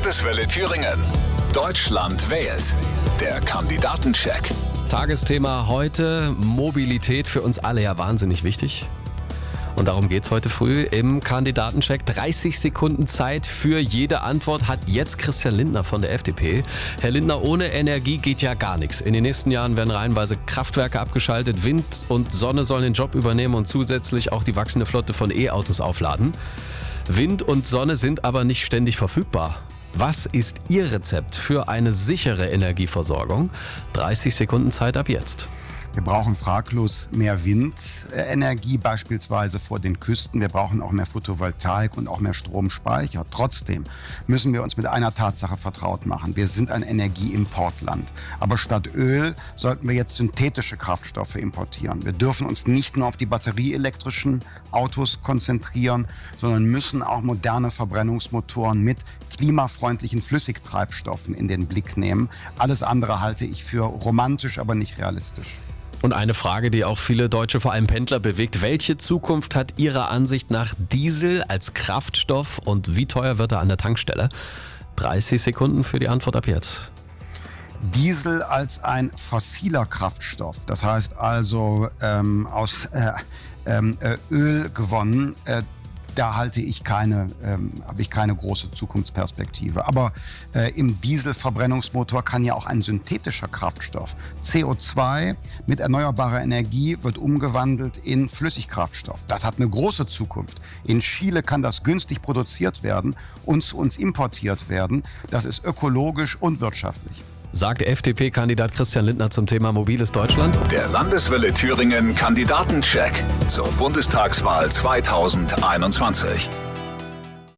Landeswelle Thüringen. Deutschland wählt. Der Kandidatencheck. Tagesthema heute Mobilität für uns alle ja wahnsinnig wichtig. Und darum geht's heute früh im Kandidatencheck. 30 Sekunden Zeit für jede Antwort hat jetzt Christian Lindner von der FDP. Herr Lindner, ohne Energie geht ja gar nichts. In den nächsten Jahren werden reihenweise Kraftwerke abgeschaltet, Wind und Sonne sollen den Job übernehmen und zusätzlich auch die wachsende Flotte von E-Autos aufladen. Wind und Sonne sind aber nicht ständig verfügbar. Was ist Ihr Rezept für eine sichere Energieversorgung? 30 Sekunden Zeit ab jetzt. Wir brauchen fraglos mehr Windenergie, beispielsweise vor den Küsten. Wir brauchen auch mehr Photovoltaik und auch mehr Stromspeicher. Trotzdem müssen wir uns mit einer Tatsache vertraut machen. Wir sind ein Energieimportland. Aber statt Öl sollten wir jetzt synthetische Kraftstoffe importieren. Wir dürfen uns nicht nur auf die batterieelektrischen Autos konzentrieren, sondern müssen auch moderne Verbrennungsmotoren mit klimafreundlichen Flüssigtreibstoffen in den Blick nehmen. Alles andere halte ich für romantisch, aber nicht realistisch. Und eine Frage, die auch viele Deutsche, vor allem Pendler, bewegt. Welche Zukunft hat Ihrer Ansicht nach Diesel als Kraftstoff und wie teuer wird er an der Tankstelle? 30 Sekunden für die Antwort ab jetzt. Diesel als ein fossiler Kraftstoff, das heißt also ähm, aus äh, ähm, äh, Öl gewonnen, äh, da halte ich keine, ähm, habe ich keine große Zukunftsperspektive. Aber äh, im Dieselverbrennungsmotor kann ja auch ein synthetischer Kraftstoff. CO2 mit erneuerbarer Energie wird umgewandelt in Flüssigkraftstoff. Das hat eine große Zukunft. In Chile kann das günstig produziert werden und zu uns importiert werden. Das ist ökologisch und wirtschaftlich sagt FDP-Kandidat Christian Lindner zum Thema mobiles Deutschland. Der Landeswille Thüringen Kandidatencheck zur Bundestagswahl 2021.